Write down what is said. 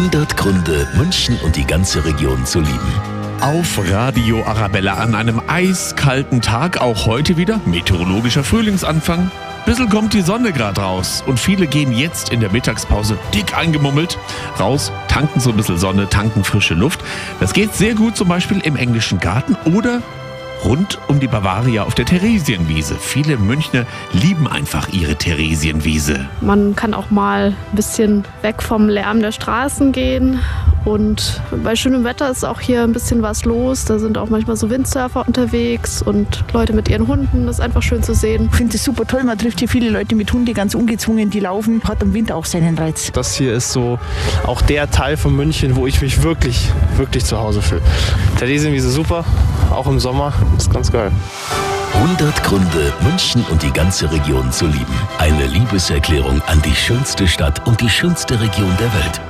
100 Gründe, München und die ganze Region zu lieben. Auf Radio Arabella an einem eiskalten Tag, auch heute wieder, meteorologischer Frühlingsanfang. Bissl kommt die Sonne gerade raus und viele gehen jetzt in der Mittagspause dick eingemummelt raus, tanken so ein bisschen Sonne, tanken frische Luft. Das geht sehr gut zum Beispiel im englischen Garten oder rund um die Bavaria auf der Theresienwiese. Viele Münchner lieben einfach ihre Theresienwiese. Man kann auch mal ein bisschen weg vom Lärm der Straßen gehen. Und bei schönem Wetter ist auch hier ein bisschen was los. Da sind auch manchmal so Windsurfer unterwegs und Leute mit ihren Hunden. Das ist einfach schön zu sehen. Ich finde es super toll. Man trifft hier viele Leute mit Hunden, ganz ungezwungen, die laufen. Hat im Winter auch seinen Reiz. Das hier ist so auch der Teil von München, wo ich mich wirklich, wirklich zu Hause fühle. Theresienwiese super, auch im Sommer. Ist ganz geil. 100 Gründe, München und die ganze Region zu lieben. Eine Liebeserklärung an die schönste Stadt und die schönste Region der Welt.